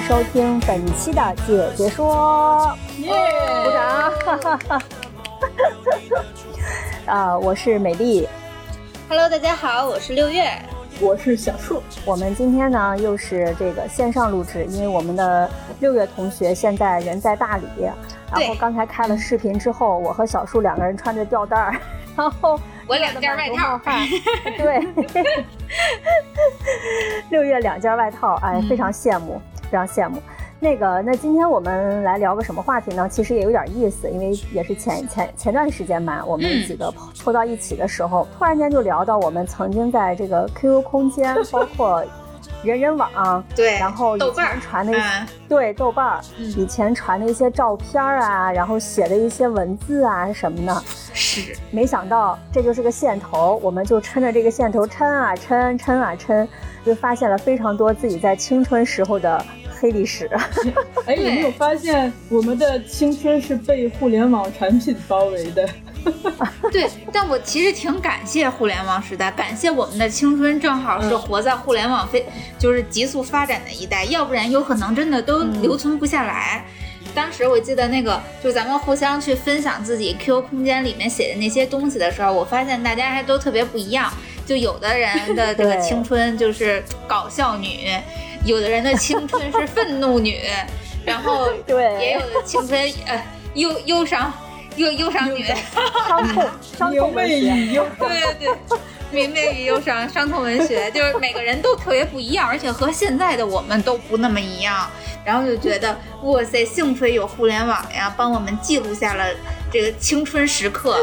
迎收听本期的姐姐说，鼓掌！哈哈哈。啊，我是美丽，Hello，大家好，我是六月。我是小树，我们今天呢又是这个线上录制，因为我们的六月同学现在人在大理，然后刚才开了视频之后，我和小树两个人穿着吊带儿，然后我两件外套，汗，对，六月两件外套，哎，非常羡慕，非常羡慕。那个，那今天我们来聊个什么话题呢？其实也有点意思，因为也是前前前段时间吧，我们几个凑到一起的时候，突然间就聊到我们曾经在这个 QQ 空间，包括 人人网，对，然后以前传的对豆瓣儿，以前传的一些照片啊，然后写的一些文字啊什么的，是，没想到这就是个线头，我们就抻着这个线头抻啊抻，抻啊抻，就发现了非常多自己在青春时候的。黑历史，哎，有没有发现我们的青春是被互联网产品包围的？对，但我其实挺感谢互联网时代，感谢我们的青春正好是活在互联网飞、嗯、就是急速发展的一代，要不然有可能真的都留存不下来。嗯、当时我记得那个，就咱们互相去分享自己 QQ 空间里面写的那些东西的时候，我发现大家还都特别不一样。就有的人的这个 青春就是搞笑女。有的人的青春是愤怒女，然后对，也有的青春呃忧忧伤忧忧伤女，伤痛 伤痛文学，对对对，明媚与忧伤伤痛文学，就是每个人都特别不一样，而且和现在的我们都不那么一样，然后就觉得哇塞，幸亏有互联网呀，帮我们记录下了这个青春时刻。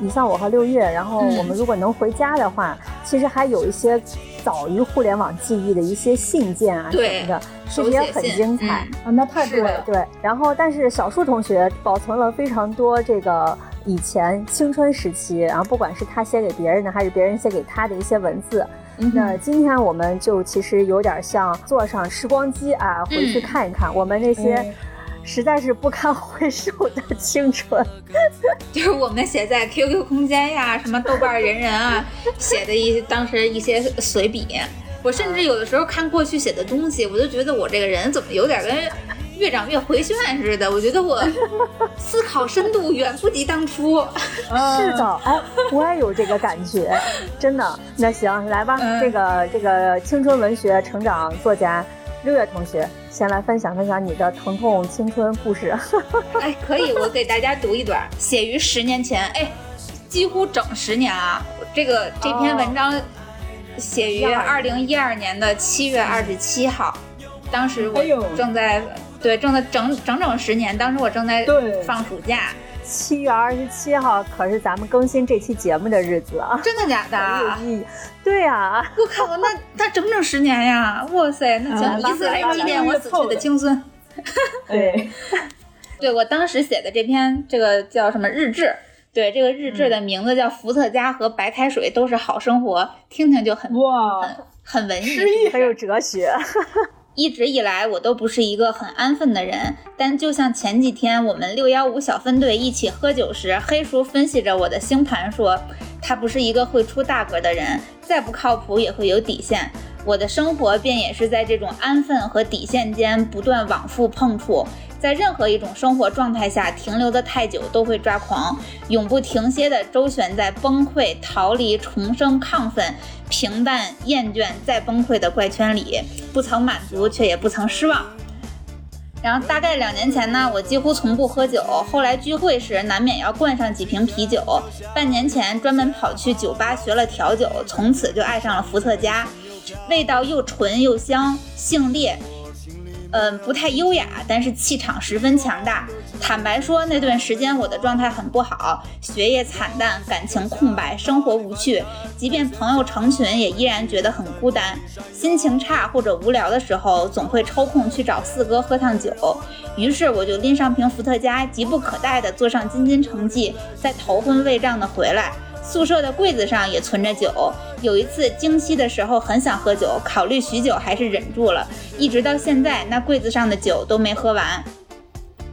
你像我和六月，然后我们如果能回家的话，嗯、其实还有一些早于互联网记忆的一些信件啊什么的，其实也很精彩、嗯、啊，那太对了。对，然后但是小树同学保存了非常多这个以前青春时期，然后不管是他写给别人的，还是别人写给他的一些文字。嗯、那今天我们就其实有点像坐上时光机啊，回去看一看我们那些。嗯实在是不堪回首的青春，就是我们写在 QQ 空间呀、什么豆瓣人人啊 写的一当时一些随笔。我甚至有的时候看过去写的东西，我就觉得我这个人怎么有点跟越长越回旋似的。我觉得我 思考深度远不及当初。是的，哎，我也有这个感觉，真的。那行，来吧，嗯、这个这个青春文学成长作家六月同学。先来分享分享你的疼痛青春故事。哎，可以，我给大家读一段，写于十年前，哎，几乎整十年啊。这个这篇文章写于二零一二年的七月二十七号，当时我正在、哎、对正在整整整十年，当时我正在放暑假。七月二十七号可是咱们更新这期节目的日子啊！真的假的？对呀、啊，我靠，那那整整十年呀！哇塞，那行，以此来纪念我死去的青春。对，对我当时写的这篇这个叫什么日志？对，这个日志的名字叫《伏特加和白开水都是好生活》，听听就很哇，很很文艺，很有哲学。一直以来，我都不是一个很安分的人，但就像前几天我们六幺五小分队一起喝酒时，黑叔分析着我的星盘说，他不是一个会出大格的人，再不靠谱也会有底线。我的生活便也是在这种安分和底线间不断往复碰触，在任何一种生活状态下停留的太久都会抓狂，永不停歇地周旋在崩溃、逃离、重生、亢奋。平淡、厌倦、再崩溃的怪圈里，不曾满足，却也不曾失望。然后大概两年前呢，我几乎从不喝酒，后来聚会时难免要灌上几瓶啤酒。半年前专门跑去酒吧学了调酒，从此就爱上了伏特加，味道又纯又香，性烈。嗯，不太优雅，但是气场十分强大。坦白说，那段时间我的状态很不好，学业惨淡，感情空白，生活无趣。即便朋友成群，也依然觉得很孤单。心情差或者无聊的时候，总会抽空去找四哥喝趟酒。于是我就拎上瓶伏特加，急不可待地坐上京津城际，再头昏胃胀地回来。宿舍的柜子上也存着酒。有一次经期的时候很想喝酒，考虑许久还是忍住了，一直到现在那柜子上的酒都没喝完。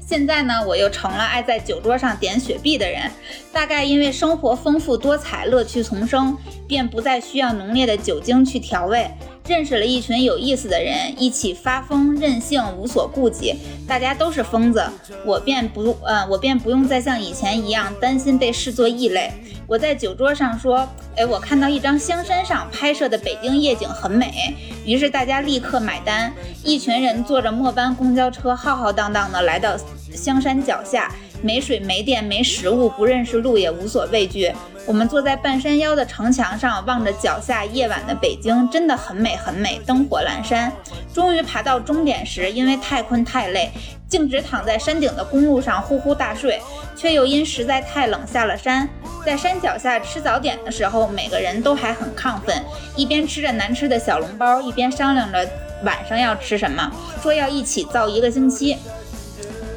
现在呢，我又成了爱在酒桌上点雪碧的人。大概因为生活丰富多彩，乐趣丛生，便不再需要浓烈的酒精去调味。认识了一群有意思的人，一起发疯任性，无所顾忌。大家都是疯子，我便不呃，我便不用再像以前一样担心被视作异类。我在酒桌上说：“哎，我看到一张香山上拍摄的北京夜景很美。”于是大家立刻买单，一群人坐着末班公交车，浩浩荡荡地来到香山脚下，没水、没电、没食物，不认识路也无所畏惧。我们坐在半山腰的城墙上，望着脚下夜晚的北京，真的很美很美，灯火阑珊。终于爬到终点时，因为太困太累，径直躺在山顶的公路上呼呼大睡，却又因实在太冷下了山。在山脚下吃早点的时候，每个人都还很亢奋，一边吃着难吃的小笼包，一边商量着晚上要吃什么，说要一起造一个星期。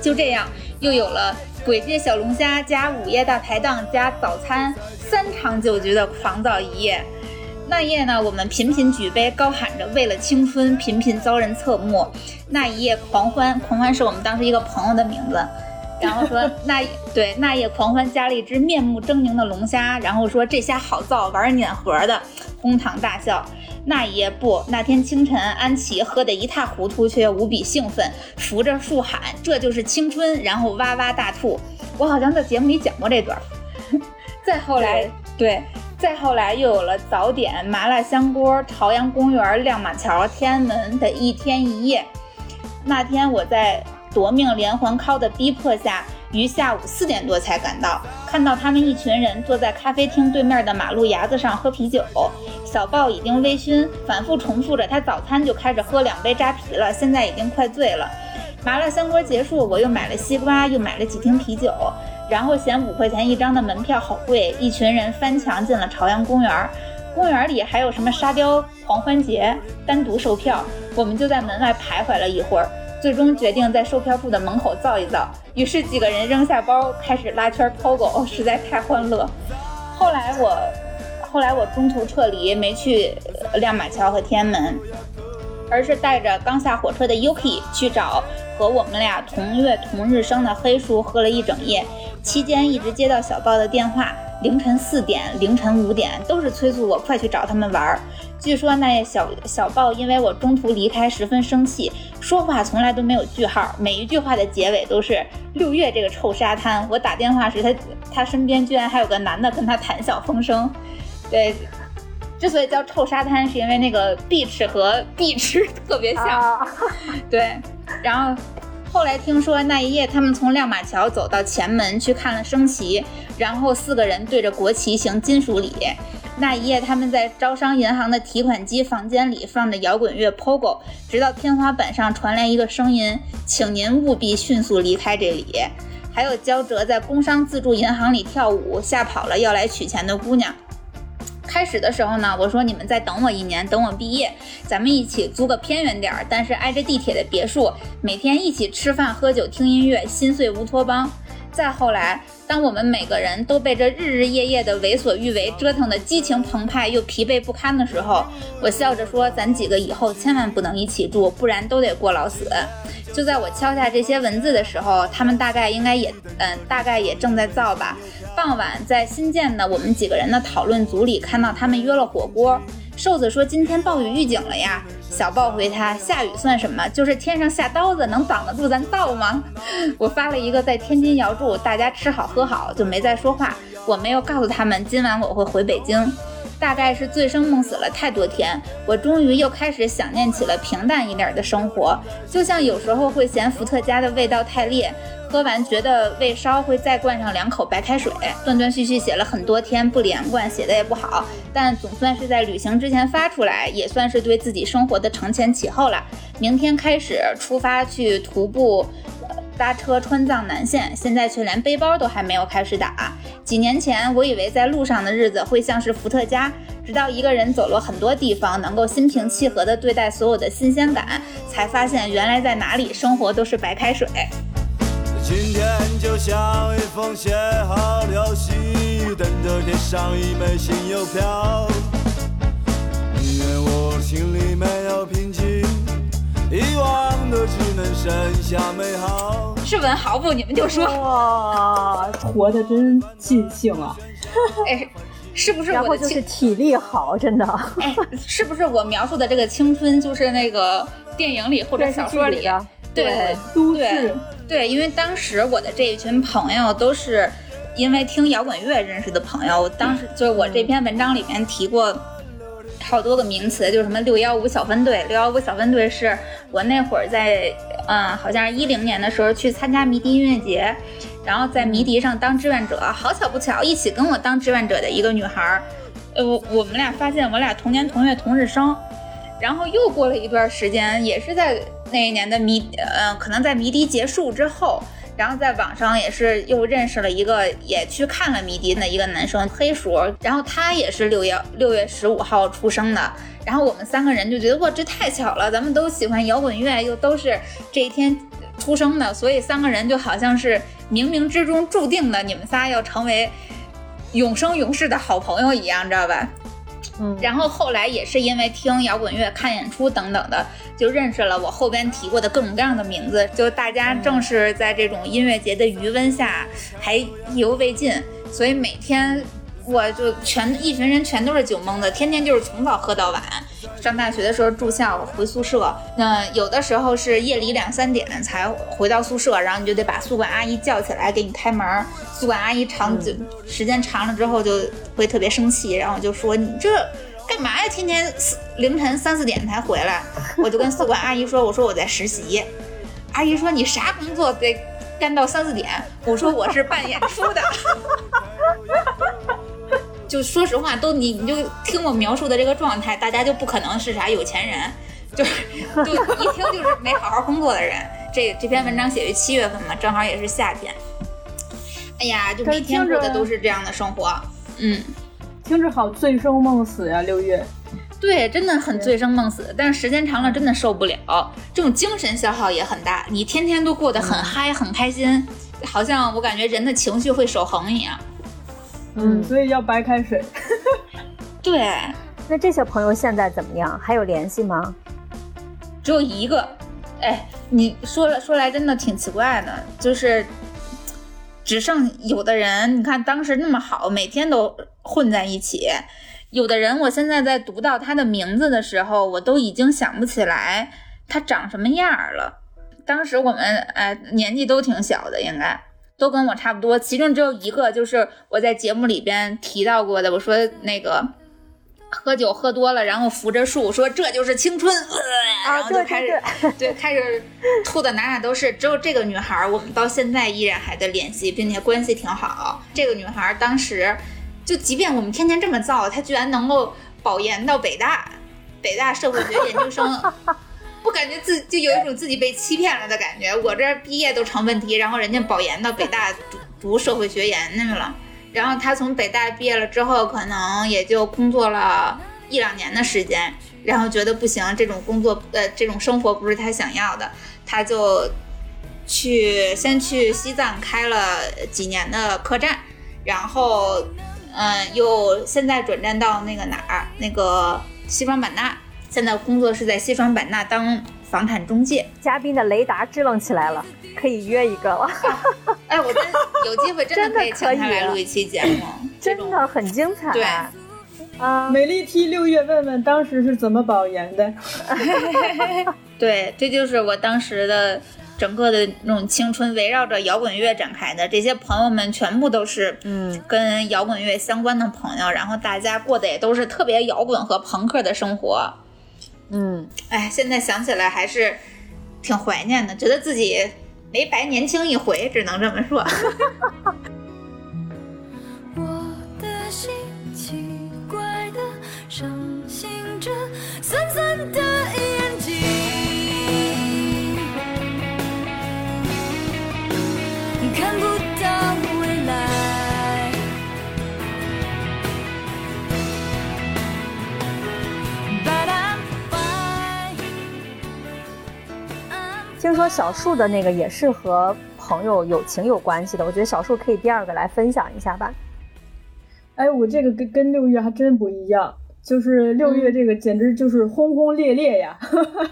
就这样，又有了簋街小龙虾加午夜大排档加早餐三场酒局的狂躁一夜。那夜呢，我们频频举杯，高喊着为了青春，频频遭人侧目。那一夜狂欢，狂欢是我们当时一个朋友的名字。然后说那对那夜狂欢加了一只面目狰狞的龙虾，然后说这虾好造，玩碾核的，哄堂大笑。那一夜不，那天清晨，安琪喝得一塌糊涂，却又无比兴奋，扶着树喊这就是青春，然后哇哇大吐。我好像在节目里讲过这段。再后来，对，再后来又有了早点、麻辣香锅、朝阳公园、亮马桥、天安门的一天一夜。那天我在。夺命连环 call 的逼迫下，于下午四点多才赶到。看到他们一群人坐在咖啡厅对面的马路牙子上喝啤酒，小豹已经微醺，反复重复着他早餐就开始喝两杯扎啤了，现在已经快醉了。麻辣香锅结束，我又买了西瓜，又买了几瓶啤酒，然后嫌五块钱一张的门票好贵，一群人翻墙进了朝阳公园。公园里还有什么沙雕狂欢节，单独售票，我们就在门外徘徊了一会儿。最终决定在售票处的门口造一造，于是几个人扔下包，开始拉圈抛狗，实在太欢乐。后来我，后来我中途撤离，没去亮马桥和天安门，而是带着刚下火车的 Yuki 去找和我们俩同月同日生的黑叔，喝了一整夜。期间一直接到小豹的电话，凌晨四点、凌晨五点都是催促我快去找他们玩儿。据说那小小豹因为我中途离开十分生气，说话从来都没有句号，每一句话的结尾都是“六月这个臭沙滩”。我打电话时，他他身边居然还有个男的跟他谈笑风生。对，之所以叫臭沙滩，是因为那个 beach 和 beach 特别像。对，然后后来听说那一夜他们从亮马桥走到前门去看了升旗，然后四个人对着国旗行金属礼。那一夜，他们在招商银行的提款机房间里放着摇滚乐《Pogo》，直到天花板上传来一个声音：“请您务必迅速离开这里。”还有焦哲在工商自助银行里跳舞，吓跑了要来取钱的姑娘。开始的时候呢，我说你们再等我一年，等我毕业，咱们一起租个偏远点儿，但是挨着地铁的别墅，每天一起吃饭、喝酒、听音乐，心碎乌托邦。再后来，当我们每个人都被这日日夜夜的为所欲为折腾的激情澎湃又疲惫不堪的时候，我笑着说：“咱几个以后千万不能一起住，不然都得过劳死。”就在我敲下这些文字的时候，他们大概应该也，嗯，大概也正在造吧。傍晚，在新建的我们几个人的讨论组里，看到他们约了火锅。瘦子说：“今天暴雨预警了呀。”小豹回他：“下雨算什么？就是天上下刀子，能挡得住咱道吗？” 我发了一个在天津遥祝大家吃好喝好，就没再说话。我没有告诉他们今晚我会回北京。大概是醉生梦死了太多天，我终于又开始想念起了平淡一点的生活。就像有时候会嫌伏特加的味道太烈，喝完觉得胃烧，会再灌上两口白开水。断断续续写了很多天，不连贯，写的也不好，但总算是在旅行之前发出来，也算是对自己生活的承前启后了。明天开始出发去徒步。搭车川藏南线，现在却连背包都还没有开始打。几年前，我以为在路上的日子会像是伏特加，直到一个人走了很多地方，能够心平气和地对待所有的新鲜感，才发现原来在哪里生活都是白开水。今天就像一封写好的信，等着贴上一枚新邮票。因为我心里没有平静，遗忘的只能剩下美好。是文豪不？你们就说，哇，活得真尽兴啊！哎，是不是然后我的？就是体力好，真的。哎，是不是我描述的这个青春，就是那个电影里或者小说里？对都市对，因为当时我的这一群朋友都是因为听摇滚乐认识的朋友。当时就是我这篇文章里面提过好多个名词，就是什么六幺五小分队。六幺五小分队是我那会儿在嗯，好像是一零年的时候去参加迷笛音乐节，然后在迷笛上当志愿者。好巧不巧，一起跟我当志愿者的一个女孩儿，呃，我我们俩发现我俩同年同月同日生。然后又过了一段时间，也是在那一年的迷，呃，可能在迷笛结束之后，然后在网上也是又认识了一个也去看了迷笛的一个男生黑鼠，然后他也是六月六月十五号出生的，然后我们三个人就觉得哇，这太巧了，咱们都喜欢摇滚乐，又都是这一天出生的，所以三个人就好像是冥冥之中注定的，你们仨要成为永生永世的好朋友一样，知道吧？然后后来也是因为听摇滚乐、看演出等等的，就认识了我后边提过的各种各样的名字。就大家正是在这种音乐节的余温下，还意犹未尽，所以每天我就全一群人全都是酒蒙子，天天就是从早喝到晚。上大学的时候住校回宿舍，那有的时候是夜里两三点才回到宿舍，然后你就得把宿管阿姨叫起来给你开门。宿管阿姨长就时间长了之后就会特别生气，然后就说你这干嘛呀？天天凌晨三四点才回来。我就跟宿管阿姨说，我说我在实习。阿姨说你啥工作得干到三四点？我说我是办演出的。就说实话，都你你就听我描述的这个状态，大家就不可能是啥有钱人，就是就一听就是没好好工作的人。这这篇文章写于七月份嘛，正好也是夏天。哎呀，就每天过的都是这样的生活。嗯，听着好醉生梦死呀，六月。对，真的很醉生梦死，但是时间长了真的受不了，这种精神消耗也很大。你天天都过得很嗨、很开心，好像我感觉人的情绪会守恒一样。嗯，所以要白开水。对，那这些朋友现在怎么样？还有联系吗？只有一个。哎，你说了说来真的挺奇怪的，就是只剩有的人，你看当时那么好，每天都混在一起。有的人，我现在在读到他的名字的时候，我都已经想不起来他长什么样儿了。当时我们哎年纪都挺小的，应该都跟我差不多。其中只有一个，就是我在节目里边提到过的，我说那个喝酒喝多了，然后扶着树说这就是青春，呃、然后就对开始对对开始吐的哪哪都是。只有这个女孩儿，我们到现在依然还在联系，并且关系挺好。这个女孩儿当时就即便我们天天这么造，她居然能够保研到北大，北大社会学研究生。我感觉自就有一种自己被欺骗了的感觉。我这毕业都成问题，然后人家保研到北大读读社会学研去了。然后他从北大毕业了之后，可能也就工作了一两年的时间，然后觉得不行，这种工作呃这种生活不是他想要的，他就去先去西藏开了几年的客栈，然后嗯又现在转战到那个哪儿那个西双版纳，现在工作是在西双版纳当房产中介。嘉宾的雷达支棱起来了，可以约一个了，哎，我真 有机会真真的的可以请他来录一期节目，真的很精彩。对啊，美丽 T 六月问问当时是怎么保研的？对，这就是我当时的整个的那种青春，围绕着摇滚乐展开的。这些朋友们全部都是嗯跟摇滚乐相关的朋友，然后大家过的也都是特别摇滚和朋克的生活。嗯，哎，现在想起来还是挺怀念的，觉得自己没白年轻一回，只能这么说。我的心奇怪的伤心着，酸酸的眼睛，看不听说小树的那个也是和朋友友情有关系的，我觉得小树可以第二个来分享一下吧。哎，我这个跟跟六月还真不一样，就是六月这个简直就是轰轰烈烈呀，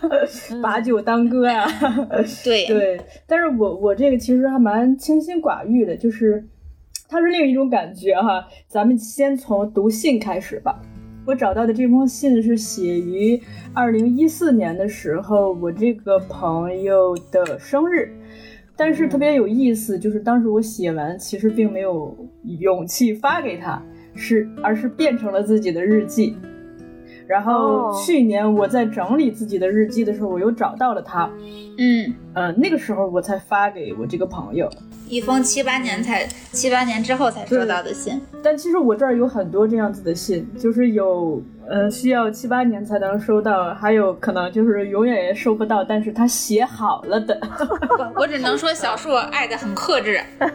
把酒当歌呀。对，对，但是我我这个其实还蛮清心寡欲的，就是它是另一种感觉哈。咱们先从读信开始吧。我找到的这封信是写于二零一四年的时候，我这个朋友的生日。但是特别有意思，就是当时我写完，其实并没有勇气发给他，是而是变成了自己的日记。然后哦去年我在整理自己的日记的时候，我又找到了他，嗯，呃，那个时候我才发给我这个朋友。一封七八年才七八年之后才收到的信。但其实我这儿有很多这样子的信，就是有呃需要七八年才能收到，还有可能就是永远也收不到，但是他写好了的。我我只能说小树爱的很克制。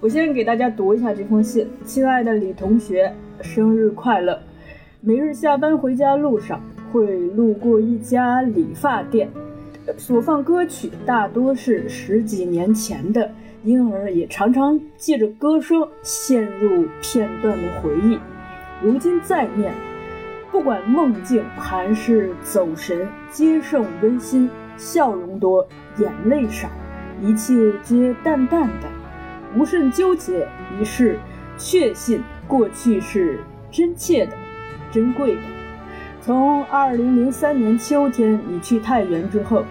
我先给大家读一下这封信。亲爱的李同学，生日快乐！每日下班回家路上会路过一家理发店，所放歌曲大多是十几年前的，因而也常常借着歌声陷入片段的回忆。如今再念，不管梦境还是走神，皆胜温馨，笑容多，眼泪少，一切皆淡淡的。无甚纠结，于是确信过去是真切的、珍贵的。从二零零三年秋天你去太原之后，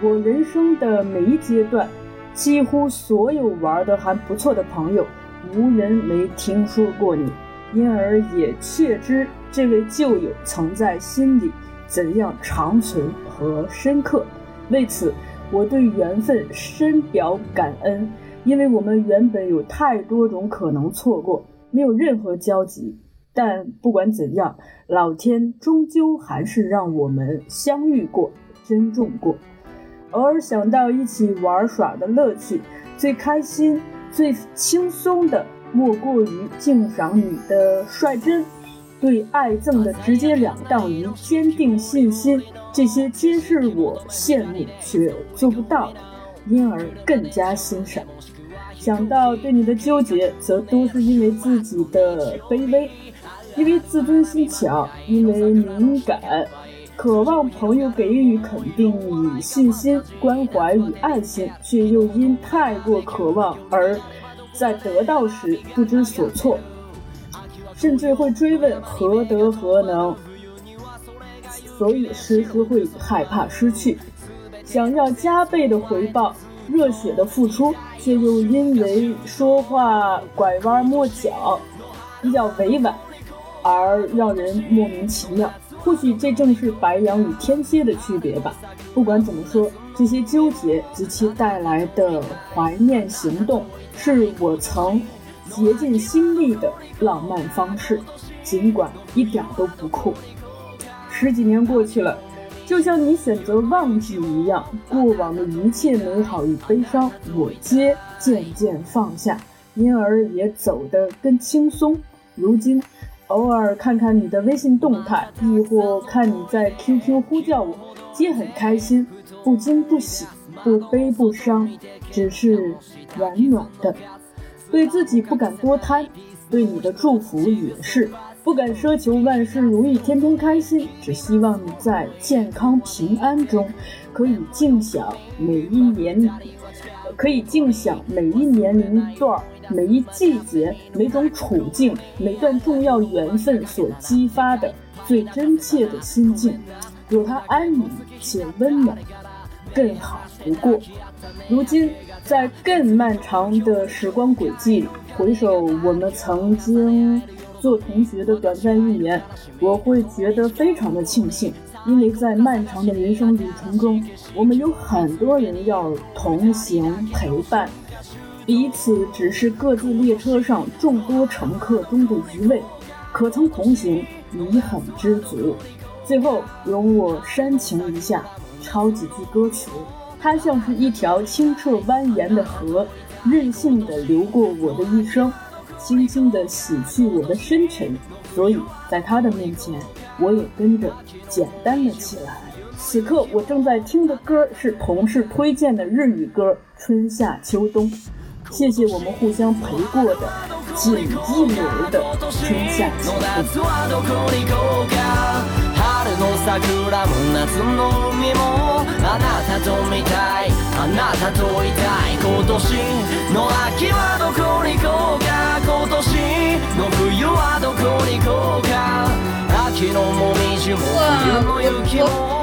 我人生的每一阶段，几乎所有玩的还不错的朋友，无人没听说过你，因而也确知这位旧友曾在心里怎样长存和深刻。为此，我对缘分深表感恩。因为我们原本有太多种可能错过，没有任何交集。但不管怎样，老天终究还是让我们相遇过，珍重过。偶尔想到一起玩耍的乐趣，最开心、最轻松的，莫过于敬赏你的率真，对爱憎的直截了当与坚定信心，这些皆是我羡慕却做不到的，因而更加欣赏。想到对你的纠结，则都是因为自己的卑微，因为自尊心强，因为敏感，渴望朋友给予肯定与信心、关怀与爱心，却又因太过渴望而在得到时不知所措，甚至会追问何德何能，所以时时会害怕失去，想要加倍的回报。热血的付出，却又因为说话拐弯抹角，比较委婉，而让人莫名其妙。或许这正是白羊与天蝎的区别吧。不管怎么说，这些纠结及其带来的怀念行动，是我曾竭尽心力的浪漫方式，尽管一点都不酷。十几年过去了。就像你选择忘记一样，过往的一切美好与悲伤，我皆渐渐放下，因而也走得更轻松。如今，偶尔看看你的微信动态，亦或看你在 QQ 呼叫我，皆很开心，不惊不喜，不悲不伤，只是暖暖的。对自己不敢多贪，对你的祝福也是。不敢奢求万事如意，天天开心，只希望你在健康平安中，可以尽享每一年，可以尽享每一年龄段、每一季节、每种处境、每段重要缘分所激发的最真切的心境，有它安宁且温暖，更好不过。如今，在更漫长的时光轨迹里，回首我们曾经。做同学的短暂一年，我会觉得非常的庆幸，因为在漫长的人生旅程中，我们有很多人要同行陪伴，彼此只是各自列车上众多乘客中的一位，可曾同行已很知足。最后，容我煽情一下，抄几句歌词。它像是一条清澈蜿蜒的河，任性的流过我的一生，轻轻地洗去我的深沉。所以在它的面前，我也跟着简单了起来。此刻我正在听的歌是同事推荐的日语歌《春夏秋冬》。谢谢我们互相陪过的仅一轮的春夏秋冬。夏はどこに行こうか春の桜も夏の海もあなたと見たいあなたといたい今年の秋はどこに行こうか今年の冬はどこに行こうか 我も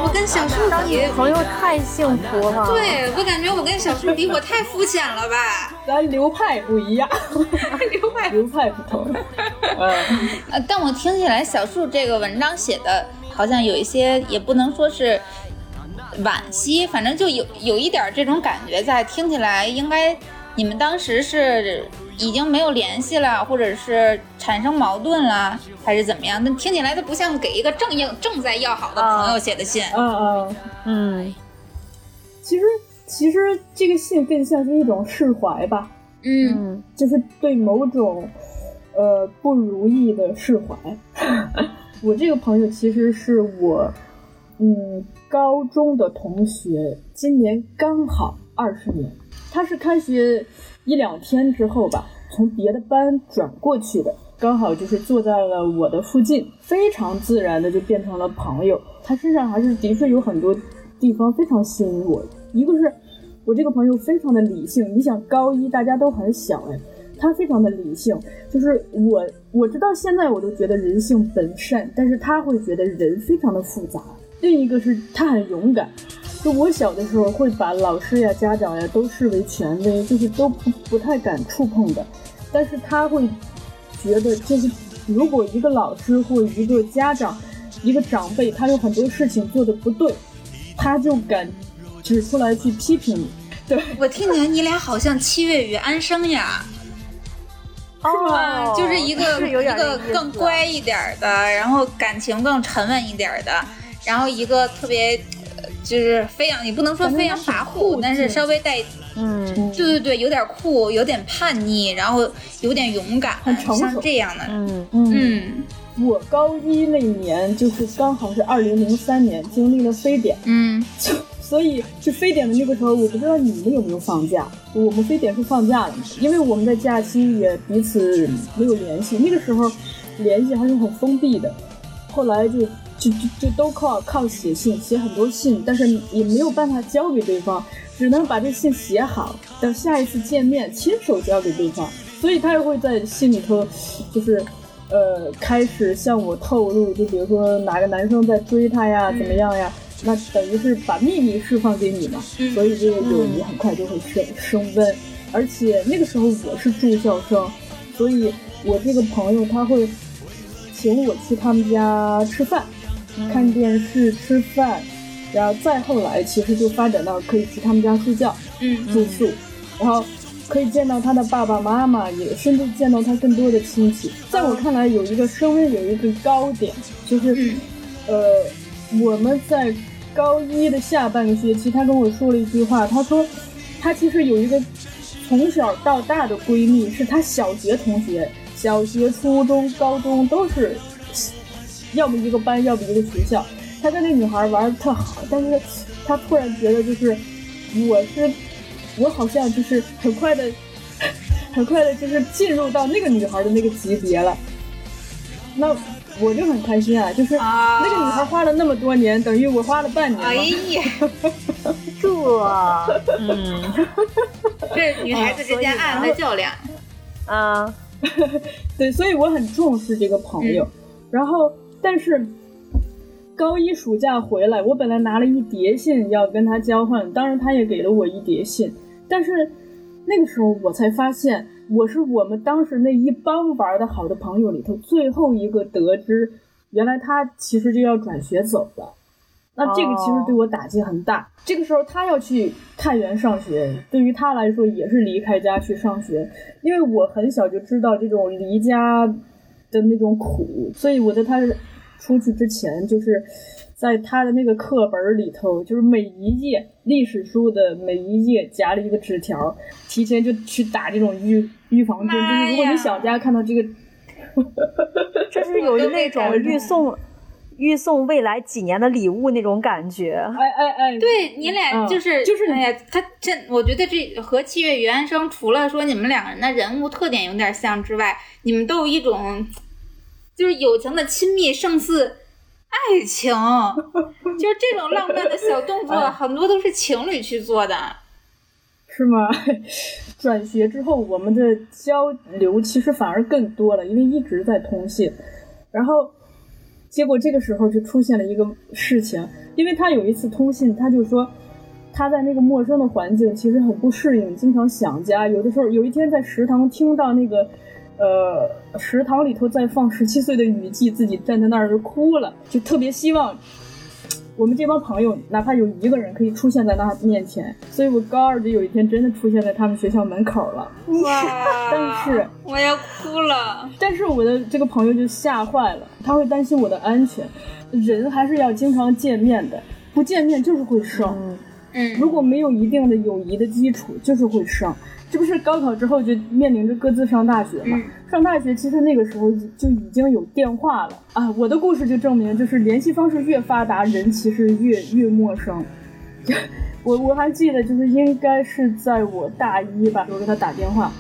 我跟小树比，朋友太幸福了。，对我感觉我跟小树比，我太肤浅了吧？咱流派不一样，流派流派不同。但我听起来小树这个文章写的，好像有一些也不能说是惋惜，反正就有有一点这种感觉在。听起来应该你们当时是已经没有联系了，或者是产生矛盾了，还是怎么样？那听起来它不像给一个正要正在要好的朋友写的信。嗯嗯，嗯，其实其实这个信更像是一种释怀吧，嗯嗯就是对某种呃不如意的释怀。我这个朋友其实是我嗯高中的同学，今年刚好二十年。他是开学一两天之后吧，从别的班转过去的，刚好就是坐在了我的附近，非常自然的就变成了朋友。他身上还是的确有很多地方非常吸引我，一个是我这个朋友非常的理性，你想高一大家都很小哎，他非常的理性，就是我我直到现在我都觉得人性本善，但是他会觉得人非常的复杂。另一个是他很勇敢，就我小的时候会把老师呀、家长呀都视为权威，就是都不不太敢触碰的，但是他会觉得，就是如果一个老师或一个家长、一个长辈，他有很多事情做的不对，他就敢指出来去批评你。对，我听起来你俩好像七月与安生呀，哦，就是一个是一个更乖一点的，然后感情更沉稳一点的，然后一个特别呃就是飞扬，你不能说飞扬跋扈，但是稍微带，嗯。对对对，有点酷，有点叛逆，然后有点勇敢很成，熟。像这样的，嗯。嗯，嗯。我高一那年就是刚好是二零零三年，经历了非典，嗯。就所以就非典的那个时候，我不知道你们有没有放假。我们非典是放假了，因为我们在假期也彼此没有联系，那个时候联系还是很封闭的。后来就就就就都靠靠写信，写很多信，但是也没有办法交给对方，只能把这信写好，等下一次见面亲手交给对方。所以他也会在信里头，就是。呃，开始向我透露，就比如说哪个男生在追她呀，怎么样呀？那等于是把秘密释放给你嘛，嗯所以这个友谊很快就会升升温。而且那个时候我是住校生，所以我这个朋友他会请我去他们家吃饭、看电视、吃饭，然后再后来其实就发展到可以去他们家睡觉、嗯住宿，然后可以见到他的爸爸妈妈，也甚至见到他更多的亲戚。在我看来，有一个稍微，有一个高点，就是，嗯呃，我们在高一的下半个学期，他跟我说了一句话，他说，他其实有一个从小到大的闺蜜，是他小学同学，小学、初中、高中都是，要么一个班，要么一个学校。他跟那女孩玩的特好，但是他突然觉得就是，我是，我好像就是很快的，很快的，就是进入到那个女孩的那个级别了。那我就很开心啊，就是啊那个女孩花了那么多年，等于我花了半年嘛。哎呀，这，嗯这女孩子之间暗暗的较量，啊，对，所以我很重视这个朋友。然后，但是高一暑假回来，我本来拿了一叠信要跟他交换，当然他也给了我一叠信，但是那个时候我才发现，我是我们当时那一帮玩的好的朋友里头最后一个得知，原来他其实就要转学走了。那这个其实对我打击很大。这个时候他要去太原上学，对于他来说也是离开家去上学，因为我很小就知道这种离家的那种苦，所以我在他出去之前，就是在他的那个课本里头，就是每一页历史书的每一页夹了一个纸条，提前就去打这种预预防针，就是如果你小家看到这个。这是有那种 预送、预送未来几年的礼物那种感觉。哎哎哎，对你俩就是、嗯就是哎呀，他这，我觉得这和七月与安生除了说你们两个人的人物特点有点像之外，你们都有一种就是友情的亲密胜似爱情，就是这种浪漫的小动作，哎很多都是情侣去做的。是吗？转学之后，我们的交流其实反而更多了，因为一直在通信。然后，结果这个时候就出现了一个事情，因为他有一次通信，他就说他在那个陌生的环境其实很不适应，经常想家。有的时候，有一天在食堂听到那个。呃，食堂里头在放十七岁的雨季，自己站在那儿就哭了，就特别希望我们这帮朋友，哪怕有一个人可以出现在他面前，所以我高二就有一天真的出现在他们学校门口了。哇！但是我要哭了。但是我的这个朋友就吓坏了，他会担心我的安全。人还是要经常见面的，不见面就是会伤。嗯，如果没有一定的友谊的基础，就是会伤。这不是高考之后就面临着各自上大学嘛？嗯上大学其实那个时候就已经有电话了啊！我的故事就证明，就是联系方式越发达，人其实越越陌生。我我还记得，就是应该是在我大一吧，我给他打电话，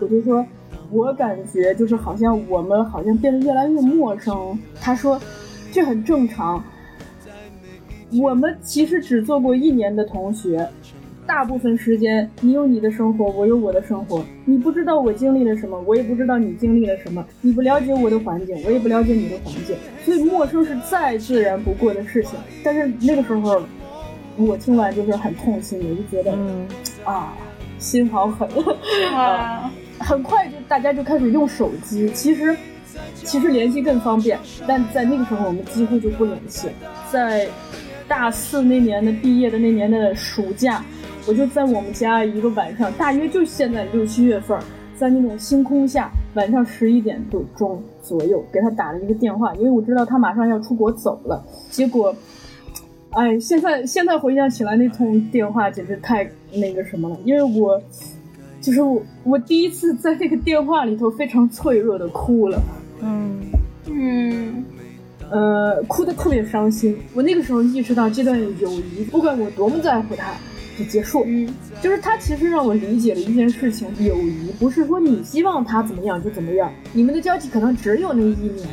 我就说，我感觉就是好像我们好像变得越来越陌生。他说，这很正常。我们其实只做过一年的同学，大部分时间你有你的生活，我有我的生活。你不知道我经历了什么，我也不知道你经历了什么。你不了解我的环境，我也不了解你的环境。所以陌生是再自然不过的事情。但是那个时候，我听完就是很痛心，我就觉得，嗯，啊，心好狠。啊！很快就大家就开始用手机，其实其实联系更方便，但在那个时候我们几乎就不联系。在大四那年的毕业的那年的暑假，我就在我们家一个晚上，大约就现在六七月份，在那种星空下，晚上十一点多钟左右，给他打了一个电话，因为我知道他马上要出国走了。结果，哎，现在现在回想起来，那通电话简直太那个什么了，因为我。就是我，我第一次在那个电话里头非常脆弱的哭了，嗯，嗯，呃，哭得特别伤心。我那个时候意识到，这段友谊不管我多么在乎它，就结束。嗯，就是他其实让我理解了一件事情：友谊不是说你希望他怎么样就怎么样，你们的交集可能只有那一年，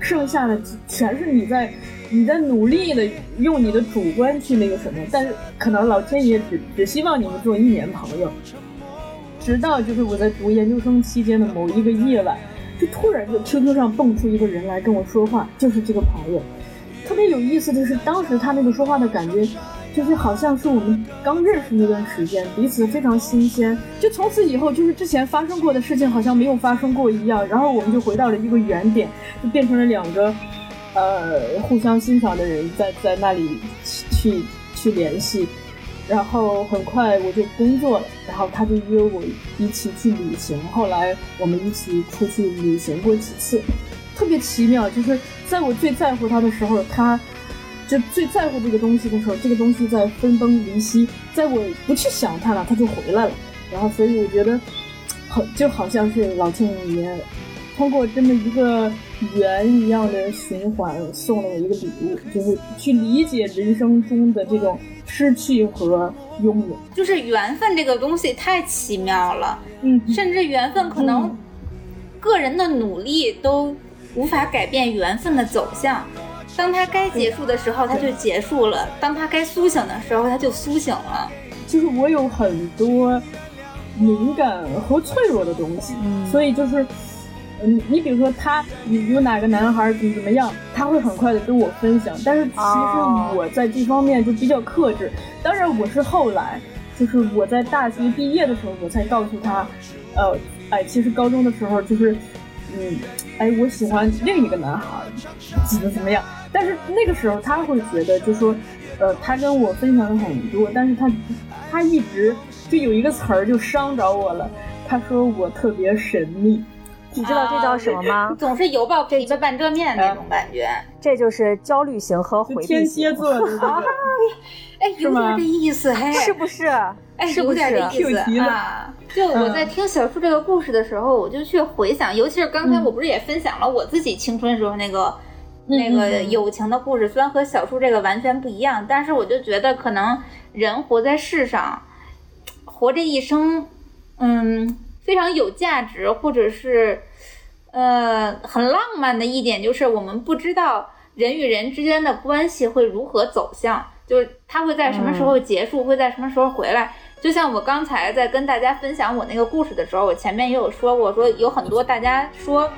剩下的全是你在你在努力的用你的主观去那个什么，但是可能老天爷只只希望你们做一年朋友。直到就是我在读研究生期间的某一个夜晚，就突然就 QQ 上蹦出一个人来跟我说话，就是这个朋友。特别有意思的是，当时他那个说话的感觉，就是好像是我们刚认识那段时间，彼此非常新鲜。就从此以后，就是之前发生过的事情好像没有发生过一样，然后我们就回到了一个原点，就变成了两个，呃，互相欣赏的人在在那里去去联系。然后很快我就工作了，然后他就约我一起去旅行。后来我们一起出去旅行过几次，特别奇妙。就是在我最在乎他的时候，他就最在乎这个东西的时候，这个东西在分崩离析；在我不去想他了，他就回来了。然后，所以我觉得，好就好像是老天爷通过这么一个圆一样的循环，送了我一个礼物，就是去理解人生中的这种。失去和拥有，就是缘分这个东西太奇妙了，嗯，甚至缘分可能嗯个人的努力都无法改变缘分的走向。当它该结束的时候，它就结束了；当它该苏醒的时候，它就苏醒了。就是我有很多敏感和脆弱的东西，嗯所以就是。你，你比如说他有哪个男孩怎么怎么样，他会很快的跟我分享。但是其实我在这方面就比较克制。当然，我是后来，就是我在大学毕业的时候，我才告诉他，呃，哎，其实高中的时候就是嗯，哎，我喜欢另一个男孩，怎么怎么样？但是那个时候他会觉得，就说，呃，他跟我分享了很多，但是他他一直就有一个词儿就伤着我了，他说我特别神秘。你知道这叫什么吗？总是犹抱琵琶半遮面那种感觉。这就是焦虑型和回避天型蝎，座的这个，哎，有吗点这意思，嘿，是不是？哎，是不有点这是？意思！就我在听小树这个故事的时候，我就去回想，尤其是刚才我不是也分享了我自己青春时候那个、那个友情的故事，虽然和小树这个完全不一样，但是我就觉得可能人活在世上，活这一生，嗯，非常有价值，或者是呃很浪漫的一点，就是我们不知道人与人之间的关系会如何走向，就是它会在什么时候结束，会在什么时候回来。就像我刚才在跟大家分享我那个故事的时候，我前面也有说过，说有很多大家说，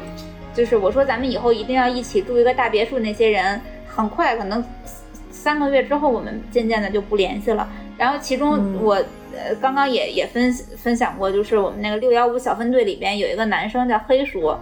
就是我说咱们以后一定要一起住一个大别墅，那些人很快可能三个月之后，我们渐渐的就不联系了。然后其中我呃刚刚也也分分享过，就是我们那个六幺五小分队里边有一个男生叫黑叔，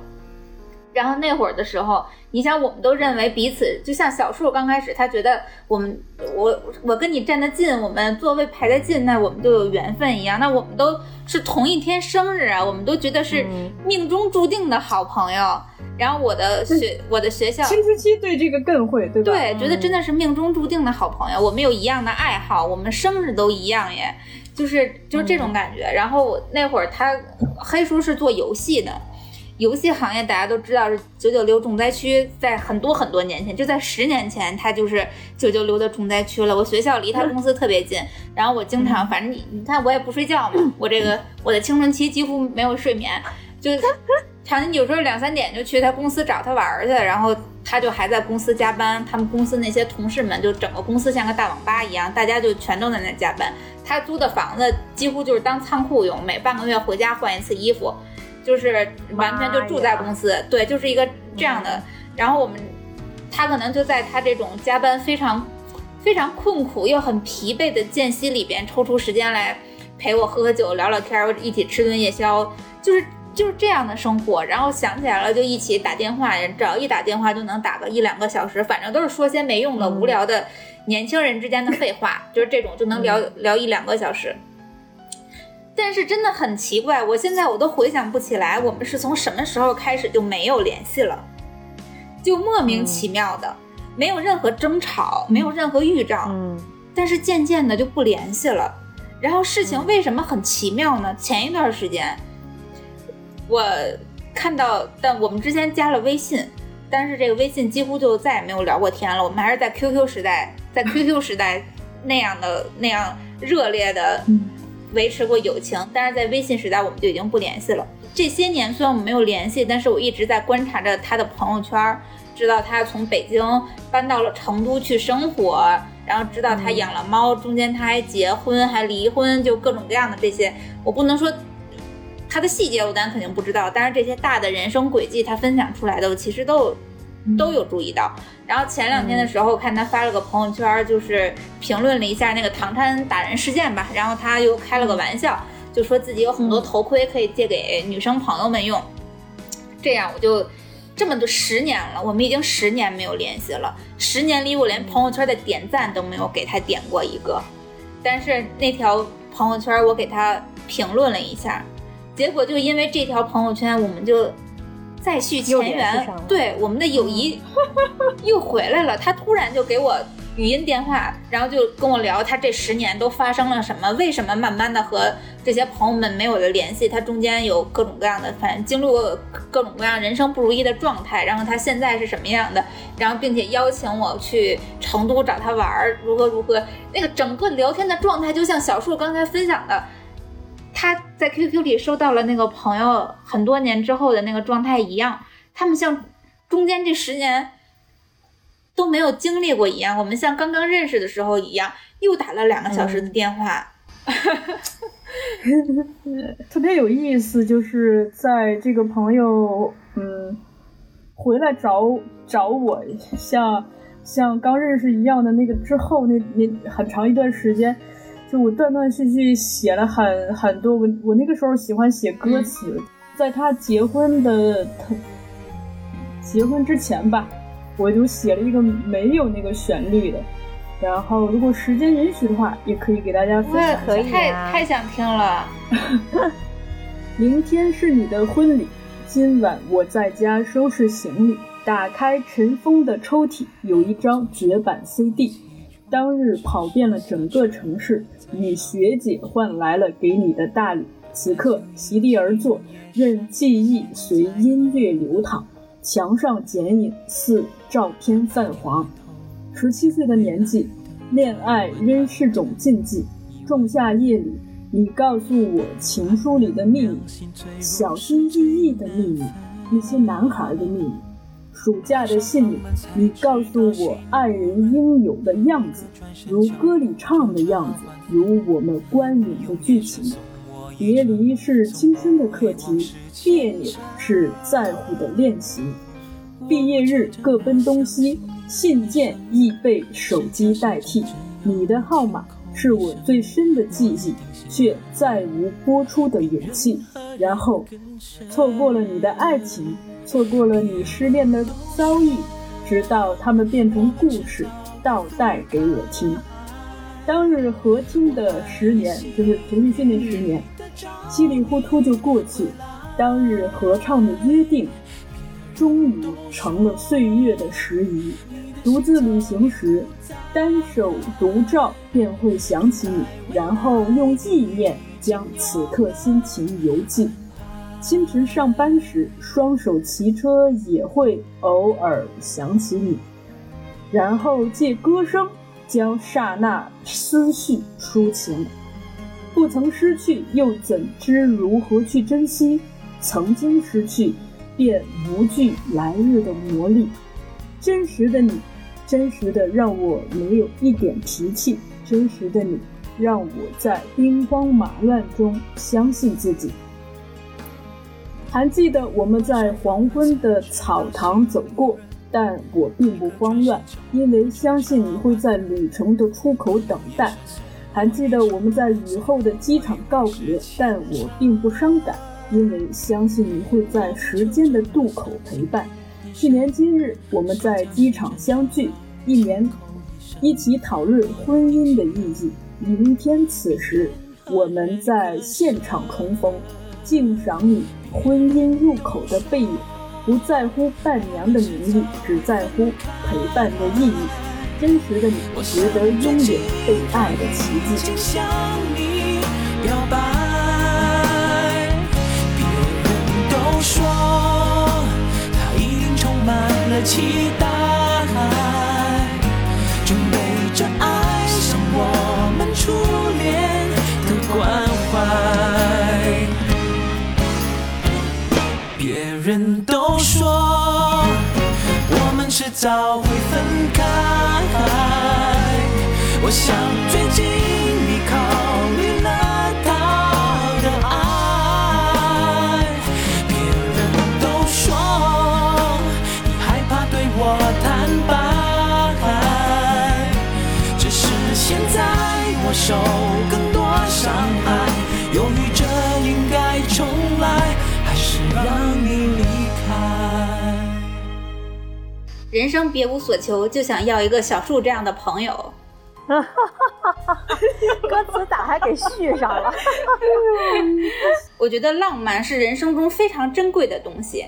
然后那会儿的时候，你想我们都认为彼此就像小树刚开始，他觉得我们我我跟你站得近，我们座位排得近，那我们就有缘分一样。那我们都是同一天生日啊，我们都觉得是命中注定的好朋友。然后我的学我的学校青春期对这个更会，对吧？对，觉得真的是命中注定的好朋友。我们有一样的爱好，我们生日都一样耶，就是就是这种感觉。然后我那会儿他黑叔是做游戏的，游戏行业大家都知道是九九六重灾区，在很多很多年前，就在十年前，他就是九九六的重灾区了。我学校离他公司特别近，然后我经常，反正你你看我也不睡觉嘛，我这个我的青春期几乎没有睡眠，就是常年有时候两三点就去他公司找他玩儿去，然后他就还在公司加班，他们公司那些同事们就整个公司像个大网吧一样，大家就全都在那加班。他租的房子几乎就是当仓库用，每半个月回家换一次衣服，就是完全就住在公司，对，就是一个这样的。然后我们他可能就在他这种加班非常非常困苦又很疲惫的间隙里边抽出时间来陪我喝喝酒、聊聊天儿，一起吃顿夜宵，就是。就是这样的生活，然后想起来了就一起打电话，只要一打电话就能打个一两个小时，反正都是说些没用的、无聊的年轻人之间的废话，就是这种就能聊聊一两个小时。但是真的很奇怪，我现在我都回想不起来，我们是从什么时候开始就没有联系了，就莫名其妙的，没有任何争吵，没有任何预兆，嗯。但是渐渐的就不联系了。然后事情为什么很奇妙呢？前一段时间，我看到，但我们之前加了微信，但是这个微信几乎就再也没有聊过天了。我们还是在 QQ 时代，在 QQ 时代那样的那样热烈的维持过友情，但是在微信时代我们就已经不联系了。这些年虽然我们没有联系，但是我一直在观察着他的朋友圈，知道他从北京搬到了成都去生活，然后知道他养了猫，中间他还结婚还离婚，就各种各样的这些，我不能说他的细节我当然肯定不知道，但是这些大的人生轨迹他分享出来的，我其实都有都有注意到。然后前两天的时候看他发了个朋友圈，就是评论了一下那个唐山打人事件吧，然后他又开了个玩笑，就说自己有很多头盔可以借给女生朋友们用。这样我就这么多十年了，我们已经十年没有联系了，十年里我连朋友圈的点赞都没有给他点过一个，但是那条朋友圈我给他评论了一下，结果就因为这条朋友圈，我们就再续前缘对我们的友谊又回来了。他突然就给我语音电话，然后就跟我聊他这十年都发生了什么，为什么慢慢的和这些朋友们没有了联系，他中间有各种各样的，反正经历过各种各样人生不如意的状态，然后他现在是什么样的，然后并且邀请我去成都找他玩儿，如何如何，那个整个聊天的状态就像小树刚才分享的。他在 QQ 里收到了那个朋友很多年之后的那个状态一样，他们像中间这十年都没有经历过一样，我们像刚刚认识的时候一样，又打了两个小时的电话。特别有意思，就是在这个朋友嗯回来找找我，像像刚认识一样的那个之后，那那很长一段时间，就我断断续续写了很很多，我我那个时候喜欢写歌词，在他结婚的他结婚之前吧，我就写了一个没有那个旋律的，然后如果时间允许的话，也可以给大家分享一下。可以太啊太想听了。明天是你的婚礼，今晚我在家收拾行李，打开尘封的抽屉，有一张绝版 CD。当日跑遍了整个城市，与学姐换来了给你的大礼。此刻席地而坐，任记忆随音乐流淌，墙上剪影似照片泛黄。十七岁的年纪，恋爱仍是种禁忌。仲夏夜里，你告诉我情书里的秘密，小心翼翼的秘密，那些男孩的秘密。暑假的信里，你告诉我爱人应有的样子，如歌里唱的样子，如我们观影的剧情。别离是青春的课题，别扭是在乎的练习。毕业日各奔东西，信件亦被手机代替。你的号码是我最深的记忆，却再无播出的勇气。然后，错过了你的爱情，错过了你失恋的遭遇，直到他们变成故事，倒带给我听。当日合听的十年，就是培训训练十年，稀里糊涂就过去。当日合唱的约定，终于成了岁月的时移。独自旅行时，单手独照便会想起你，然后用意念将此刻心情邮寄。清晨上班时，双手骑车也会偶尔想起你，然后借歌声将刹那思绪抒情。不曾失去，又怎知如何去珍惜？曾经失去，便无惧来日的磨砺。真实的你，真实的让我没有一点脾气。真实的你，让我在兵荒马乱中相信自己。还记得我们在黄昏的草堂走过，但我并不慌乱，因为相信你会在旅程的出口等待。还记得我们在雨后的机场告别，但我并不伤感，因为相信你会在时间的渡口陪伴。去年今日，我们在机场相聚，一年一起讨论婚姻的意义。明天此时，我们在现场重逢，敬赏你婚姻入口的背影，不在乎伴娘的名利，只在乎陪伴的意义。真实的你，值得拥有被爱的奇迹。期待，准备着爱上我们初恋的关怀。别人都说我们迟早会分开，我想最近受更多伤害，犹豫着应该重来，还是让你离开。人生别无所求，就想要一个小树这样的朋友。歌词咋还给续上了？我觉得浪漫是人生中非常珍贵的东西，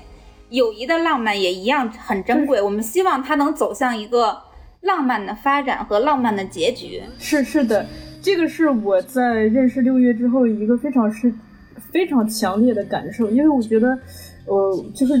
友谊的浪漫也一样很珍贵。我们希望它能走向一个浪漫的发展和浪漫的结局。是是的，这个是我在认识六月之后一个非常是非常强烈的感受，因为我觉得，呃，就是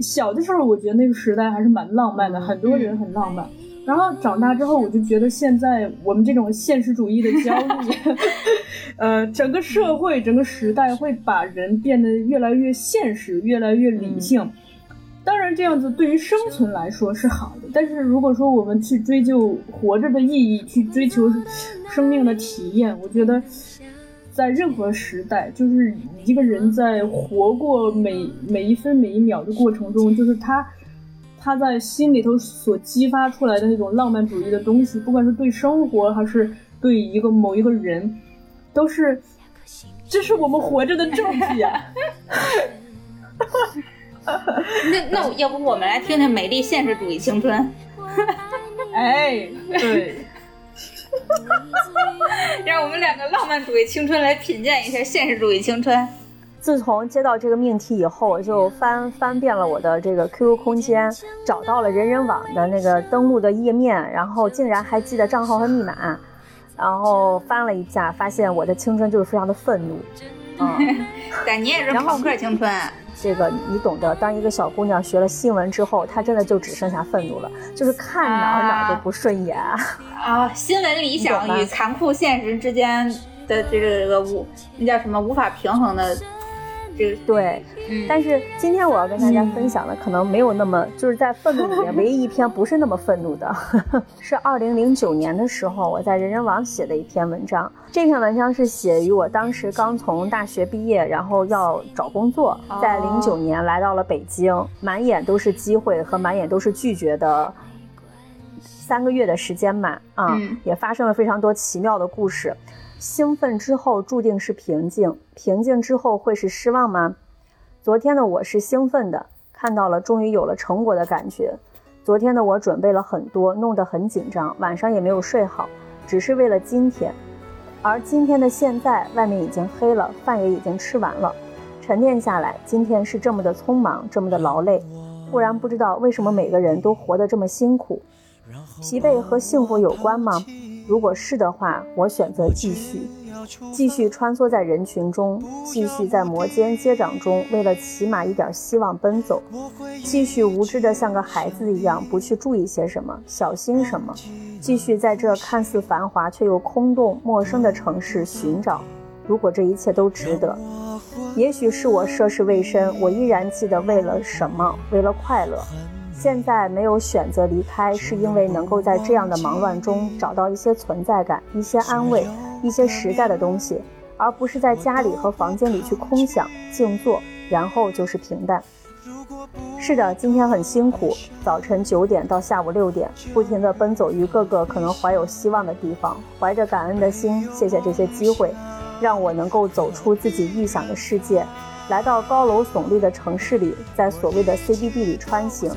小的时候，我觉得那个时代还是蛮浪漫的，很多人很浪漫。然后长大之后，我就觉得现在我们这种现实主义的焦虑，呃，整个社会、整个时代会把人变得越来越现实、越来越理性。当然，这样子对于生存来说是好的，但是如果说我们去追究活着的意义，去追求生命的体验，我觉得在任何时代，就是一个人在活过每每一分每一秒的过程中，就是他他在心里头所激发出来的那种浪漫主义的东西，不管是对生活还是对一个某一个人，都是这是我们活着的证据啊！那那要不我们来听听美丽现实主义青春，哎，对，让我们两个浪漫主义青春来品鉴一下现实主义青春。自从接到这个命题以后，我就翻翻遍了我的这个 QQ 空间，找到了人人网的那个登录的页面，然后竟然还记得账号和密码，然后翻了一下，发现我的青春就是非常的愤怒。嗯，但你也是然后朋克青春，这个你懂得。当一个小姑娘学了新闻之后，她真的就只剩下愤怒了，就是看哪儿哪儿都不顺眼。啊，新闻理想与残酷现实之间的这个这个无那叫什么无法平衡的这个，对，嗯，但是今天我要跟大家分享的可能没有那么，就是在愤怒里面唯一一篇不是那么愤怒的，是二零零九年的时候我在人人网写的一篇文章。这篇文章是写于我当时刚从大学毕业，然后要找工作，在零九年来到了北京，满眼都是机会和满眼都是拒绝的。三个月的时间嘛，啊，嗯也发生了非常多奇妙的故事。兴奋之后注定是平静，平静之后会是失望吗？昨天的我是兴奋的，看到了终于有了成果的感觉。昨天的我准备了很多，弄得很紧张，晚上也没有睡好，只是为了今天。而今天的现在，外面已经黑了，饭也已经吃完了，沉淀下来，今天是这么的匆忙，这么的劳累。忽然不知道为什么每个人都活得这么辛苦，疲惫和幸福有关吗？如果是的话，我选择继续，继续穿梭在人群中，继续在摩肩接掌中，为了起码一点希望奔走，继续无知的像个孩子一样，不去注意些什么，小心什么，继续在这看似繁华却又空洞、陌生的城市寻找。如果这一切都值得，也许是我涉世未深，我依然记得为了什么，为了快乐。现在没有选择离开，是因为能够在这样的忙乱中找到一些存在感、一些安慰、一些实在的东西，而不是在家里和房间里去空想、静坐，然后就是平淡。是的，今天很辛苦，早晨九点到下午六点，不停地奔走于各个可能怀有希望的地方，怀着感恩的心，谢谢这些机会，让我能够走出自己臆想的世界，来到高楼耸立的城市里，在所谓的 CBD 里穿行，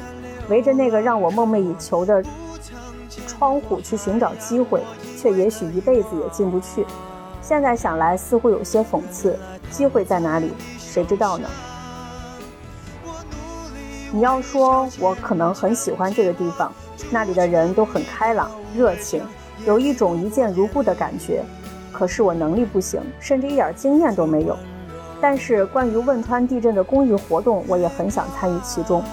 围着那个让我梦寐以求的窗户去寻找机会，却也许一辈子也进不去。现在想来，似乎有些讽刺。机会在哪里？谁知道呢？你要说，我可能很喜欢这个地方，那里的人都很开朗、热情，有一种一见如故的感觉。可是我能力不行，甚至一点经验都没有。但是关于汶川地震的公益活动，我也很想参与其中。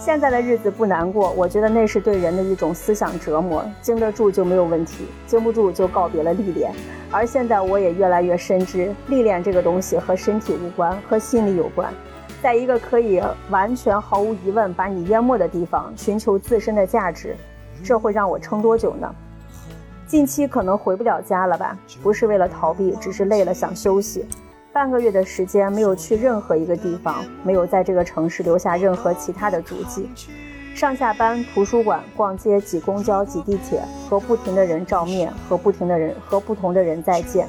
现在的日子不难过，我觉得那是对人的一种思想折磨，经得住就没有问题，经不住就告别了历练。而现在我也越来越深知，历练这个东西和身体无关，和心理有关。在一个可以完全毫无疑问把你淹没的地方，寻求自身的价值，这会让我撑多久呢？近期可能回不了家了吧？不是为了逃避，只是累了想休息。半个月的时间没有去任何一个地方，没有在这个城市留下任何其他的足迹。上下班、图书馆、逛街、挤公交、挤地铁，和不停的人照面，和不停的人和不同的人再见。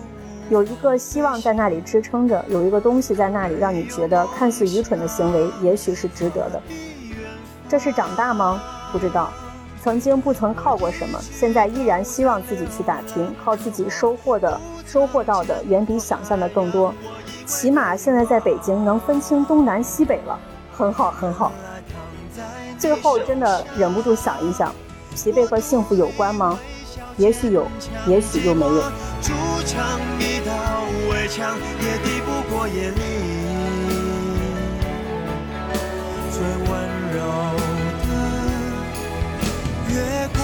有一个希望在那里支撑着，有一个东西在那里让你觉得看似愚蠢的行为也许是值得的。这是长大吗？不知道。曾经不曾靠过什么，现在依然希望自己去打拼，靠自己收获的收获到的远比想象的更多。起码现在在北京能分清东南西北了，很好很好。最后真的忍不住想一想，疲惫和幸福有关吗？也许有，也许又没有。筑墙一道围墙，也抵不过夜里最温柔月光。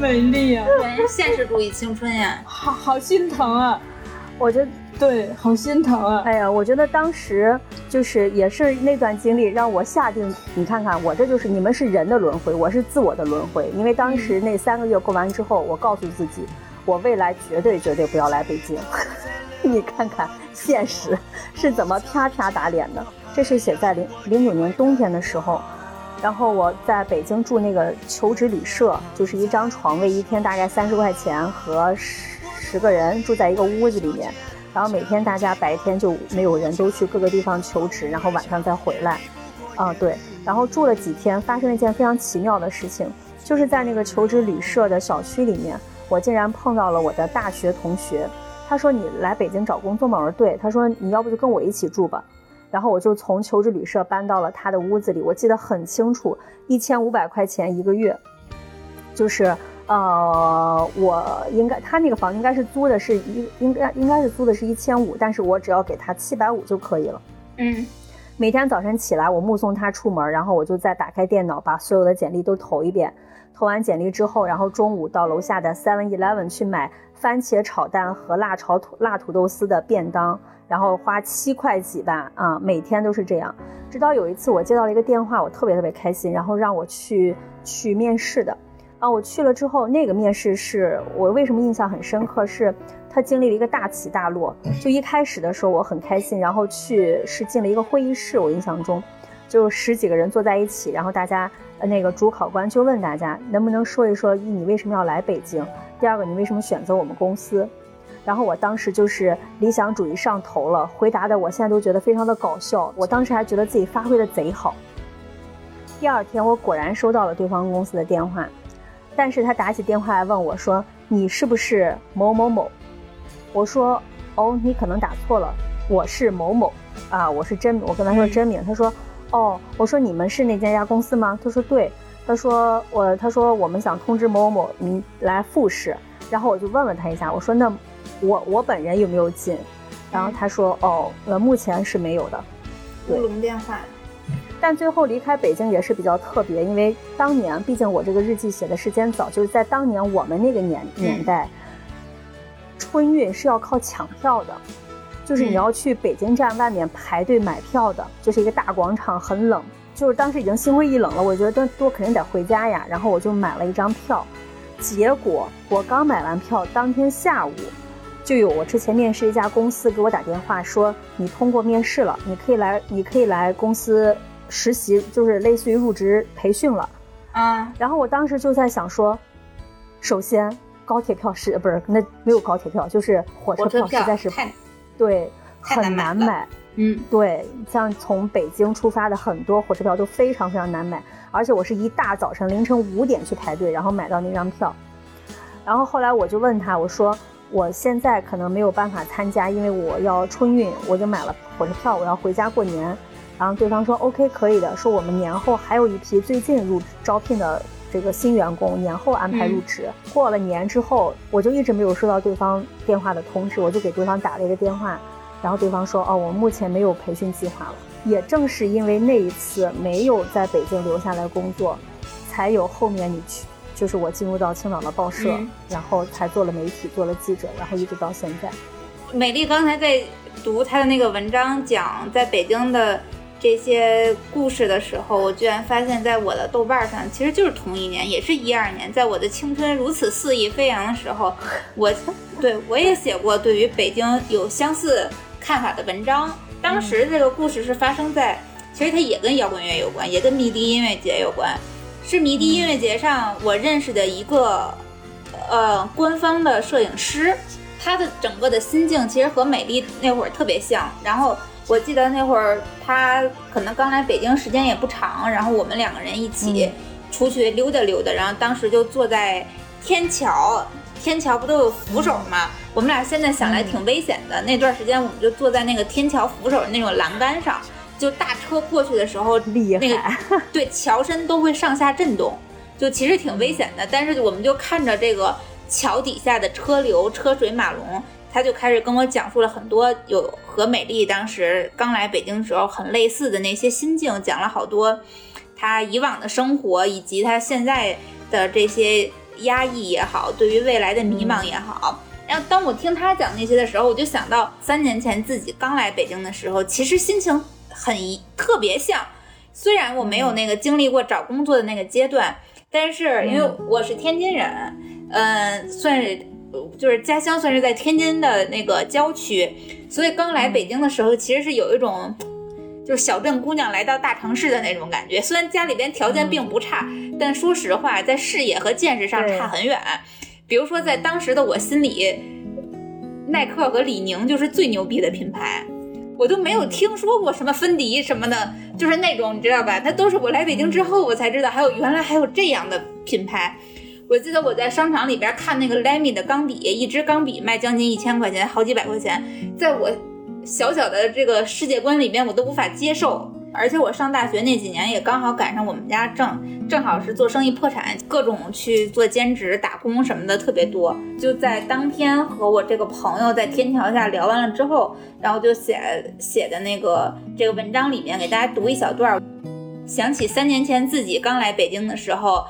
美丽啊，果然是现实主义青春呀！好好心疼啊！我觉得，对，好心疼啊！哎呀，我觉得当时就是也是那段经历让我下定，你看看我这就是你们是人的轮回，我是自我的轮回。因为当时那三个月过完之后，我告诉自己，我未来绝对绝对不要来北京。你看看现实是怎么啪啪打脸的。这是写在零零九年冬天的时候，然后我在北京住那个求职旅社，就是一张床位，一天大概三十块钱，和十个人住在一个屋子里面。然后每天大家白天就没有人都去各个地方求职，然后晚上再回来。啊，对，然后住了几天，发生了一件非常奇妙的事情，就是在那个求职旅社的小区里面，我竟然碰到了我的大学同学。他说：“你来北京找工作吗？”我说：“对。”他说：“你要不就跟我一起住吧。”然后我就从求职旅社搬到了他的屋子里，我记得很清楚，一千五百块钱一个月，就是呃，我应该他那个房应该是租的是一应该应该是租的是一千五，但是我只要给他七百五就可以了。嗯每天早晨起来，我目送他出门，然后我就再打开电脑，把所有的简历都投一遍。投完简历之后，然后中午到楼下的 Seven Eleven 去买番茄炒蛋和辣炒土辣土豆丝的便当，然后花七块几吧，啊，每天都是这样。直到有一次我接到了一个电话，我特别特别开心，然后让我去去面试的。啊，我去了之后，那个面试是我为什么印象很深刻是。他经历了一个大起大落，就一开始的时候我很开心，然后去是进了一个会议室，我印象中就十几个人坐在一起，然后大家呃那个主考官就问大家能不能说一说一你为什么要来北京，第二个你为什么选择我们公司，然后我当时就是理想主义上头了，回答的我现在都觉得非常的搞笑，我当时还觉得自己发挥的贼好。第二天我果然收到了对方公司的电话，但是他打起电话来问我说你是不是某某某？我说，哦，你可能打错了，我是某某，啊，我是真，我跟他说真名，他说，哦，我说你们是那家家公司吗？他说对，他说我，他说我们想通知某某某您来复试，然后我就问了他一下，我说那我我本人有没有进？然后他说，哦，呃，目前是没有的，乌龙电话。但最后离开北京也是比较特别，因为当年毕竟我这个日记写的时间早，就是在当年我们那个年年代。春运是要靠抢票的，就是你要去北京站外面排队买票的，就是一个大广场，很冷。就是当时已经心灰意冷了，我觉得多肯定得回家呀。然后我就买了一张票，结果我刚买完票，当天下午就有我之前面试一家公司给我打电话说你通过面试了，你可以来，你可以来公司实习，就是类似于入职培训了。啊，然后我当时就在想说，首先。高铁票是不是那没有高铁票，就是火车票实在是太对很难买。嗯，对，像从北京出发的很多火车票都非常非常难买，而且我是一大早晨凌晨五点去排队，然后买到那张票。然后后来我就问他，我说我现在可能没有办法参加，因为我要春运，我就买了火车票，我要回家过年。然后对方说 OK 可以的，说我们年后还有一批最近入招聘的。这个新员工年后安排入职，过了年之后，我就一直没有收到对方电话的通知，我就给对方打了一个电话，然后对方说：“哦，我目前没有培训计划了。”也正是因为那一次没有在北京留下来工作，才有后面你去，就是我进入到青岛的报社，然后才做了媒体，做了记者，然后一直到现在。美丽刚才在读她的那个文章，讲在北京的。这些故事的时候，我居然发现，在我的豆瓣上，其实就是同一年，也是一二年，在我的青春如此肆意飞扬的时候，我对我也写过对于北京有相似看法的文章。当时这个故事是发生在，其实它也跟摇滚乐有关，也跟迷笛音乐节有关，是迷笛音乐节上我认识的一个呃官方的摄影师，他的整个的心境其实和美丽那会儿特别像，然后。我记得那会儿他可能刚来北京，时间也不长，然后我们两个人一起出去溜达溜达，然后当时就坐在天桥，天桥不都有扶手吗？我们俩现在想来挺危险的。那段时间我们就坐在那个天桥扶手那种栏杆上，就大车过去的时候，厉害，对，桥身都会上下震动，就其实挺危险的。但是我们就看着这个桥底下的车流、车水马龙。他就开始跟我讲述了很多有和美丽当时刚来北京的时候很类似的那些心境，讲了好多他以往的生活以及他现在的这些压抑也好，对于未来的迷茫也好。然后当我听他讲那些的时候，我就想到三年前自己刚来北京的时候，其实心情很特别像。虽然我没有那个经历过找工作的那个阶段，但是因为我是天津人，嗯，算是。就是家乡算是在天津的那个郊区，所以刚来北京的时候，其实是有一种就是小镇姑娘来到大城市的那种感觉。虽然家里边条件并不差，但说实话，在视野和见识上差很远。比如说，在当时的我心里，耐克和李宁就是最牛逼的品牌。我都没有听说过什么芬迪什么的，就是那种你知道吧？那都是我来北京之后我才知道，还有原来还有这样的品牌。我记得我在商场里边看那个 Lamy 的钢笔，一支钢笔卖将近一千块钱，好几百块钱，在我小小的这个世界观里边，我都无法接受。而且我上大学那几年也刚好赶上我们家正正好是做生意破产，各种去做兼职打工什么的特别多。就在当天和我这个朋友在天桥下聊完了之后，然后就写写的那个这个文章里面给大家读一小段，想起三年前自己刚来北京的时候。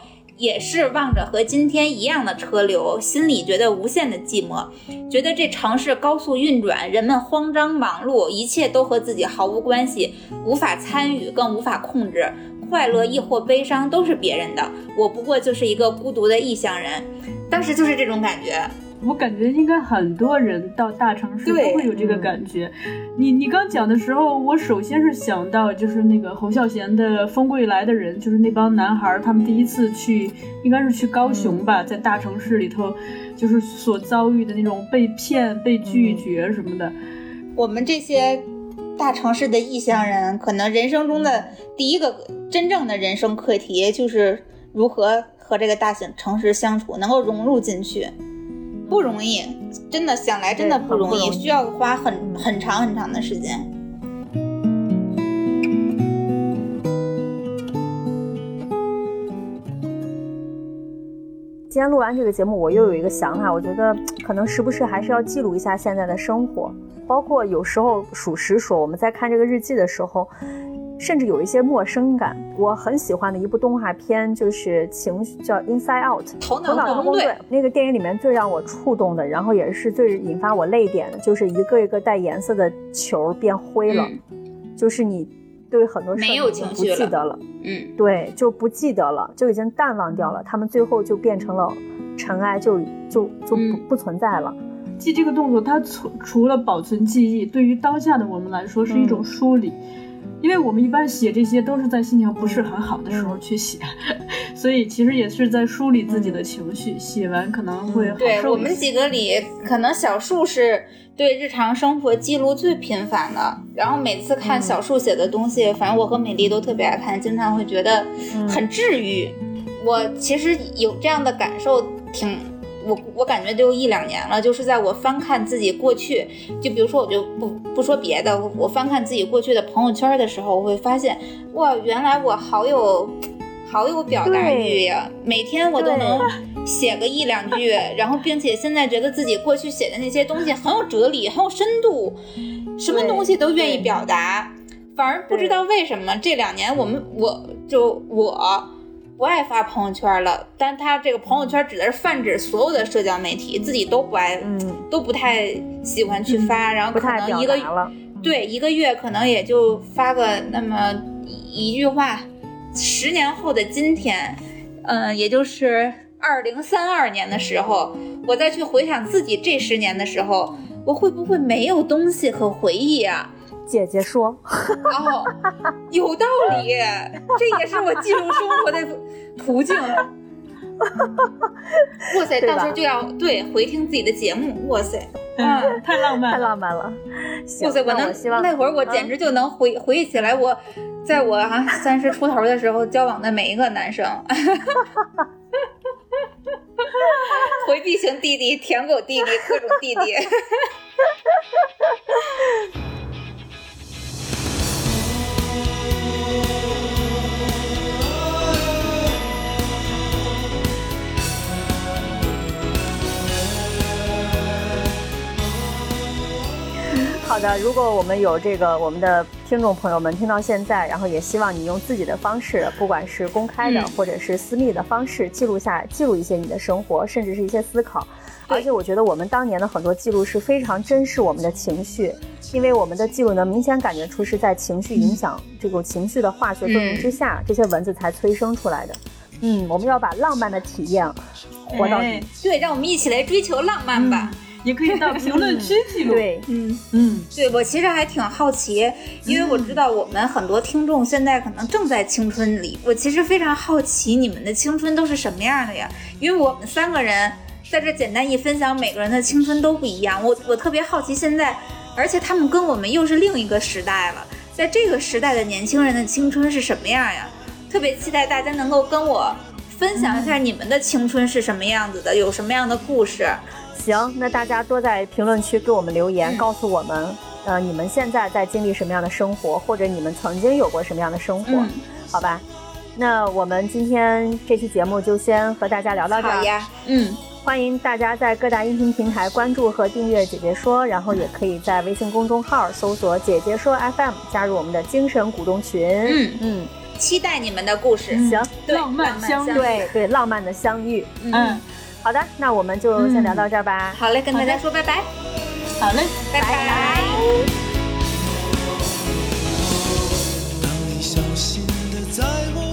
也是望着和今天一样的车流，心里觉得无限的寂寞，觉得这城市高速运转，人们慌张忙碌，一切都和自己毫无关系，无法参与，更无法控制。快乐亦或悲伤都是别人的，我不过就是一个孤独的异乡人。当时就是这种感觉。我感觉应该很多人到大城市都会有这个感觉。你你刚讲的时候，我首先是想到就是那个侯孝贤的《风归来的人》，就是那帮男孩儿他们第一次去，应该是去高雄吧，在大城市里头，就是所遭遇的那种被骗、被拒绝什么的。我们这些大城市的异乡人，可能人生中的第一个真正的人生课题，就是如何和这个大型城市相处，能够融入进去，不容易，真的想来真的不容易，需要花很很长很长的时间。今天录完这个节目，我又有一个想法，我觉得可能时不时还是要记录一下现在的生活，包括有时候属实说，我们在看这个日记的时候，甚至有一些陌生感。我很喜欢的一部动画片就是情绪叫《Inside Out》，头头脑特工队队那个电影里面最让我触动的，然后也是最引发我泪点的，就是一个一个带颜色的球变灰了，就是你对很多事情绪了记得了。嗯，对，就不记得了，就已经淡忘掉了。他们最后就变成了尘埃，就就就不、嗯不存在了。记这个动作，它除除了保存记忆，对于当下的我们来说是一种梳理。因为我们一般写这些都是在心情不是很好的时候去写，所以其实也是在梳理自己的情绪。写完可能会好对我们。几个里，可能小树是对日常生活记录最频繁的。然后每次看小树写的东西，反正我和美丽都特别爱看，经常会觉得很治愈。我其实有这样的感受，挺我我感觉就一两年了，就是在我翻看自己过去，就比如说我就不不说别的，我我翻看自己过去的朋友圈的时候，我会发现，哇，原来我好有。好有表达欲呀！每天我都能 写个一两句，然后并且现在觉得自己过去写的那些东西很有哲理，很有深度，什么东西都愿意表达。反而不知道为什么这两年我们我就我不爱发朋友圈了，但他这个朋友圈指的是泛指所有的社交媒体，自己都不爱，嗯，都不太喜欢去发，然后可能一个。对，一个月可能也就发个那么一一句话。十年后的今天，嗯、也就是二零三二年的时候，我再去回想自己这十年的时候，我会不会没有东西可回忆啊？姐姐说，哦，有道理，这也是我记录生活的途径。哇塞，到时候就要对回听自己的节目，哇塞，嗯，太浪漫太了。浪漫了。哇塞，我那能那会儿我嗯简直就能回、回忆起来我，在我啊三十出头的时候交往的每一个男生。回避型弟弟、舔狗弟弟、各种弟弟。好的，如果我们有这个我们的听众朋友们听到现在，然后也希望你用自己的方式，不管是公开的、嗯或者是私密的方式，记录下记录一些你的生活，甚至是一些思考。而且我觉得我们当年的很多记录是非常珍视我们的情绪，因为我们的记录能明显感觉出是在情绪影响、这种情绪的化学作用之下，这些文字才催生出来的。嗯，我们要把浪漫的体验活到底。哎对，让我们一起来追求浪漫吧。也可以到评论区记录。，对，嗯，嗯，对我其实还挺好奇，因为我知道我们很多听众现在可能正在青春里，我其实非常好奇你们的青春都是什么样的呀？因为我们三个人在这简单一分享，每个人的青春都不一样。我我特别好奇现在，而且他们跟我们又是另一个时代了，在这个时代的年轻人的青春是什么样呀？特别期待大家能够跟我分享一下你们的青春是什么样子的，有什么样的故事。行，那大家多在评论区给我们留言，嗯告诉我们，呃，你们现在在经历什么样的生活，或者你们曾经有过什么样的生活，嗯好吧？那我们今天这期节目就先和大家聊到这儿。好呀，嗯，欢迎大家在各大音频平台关注和订阅“姐姐说”，然后也可以在微信公众号搜索“姐姐说 FM”，加入我们的精神股东群。嗯嗯，期待你们的故事。行，对浪漫相遇对对，浪漫的相遇。嗯，好的那我们就先聊到这儿吧。好嘞跟大家说拜拜。好嘞拜拜。当你小心的在我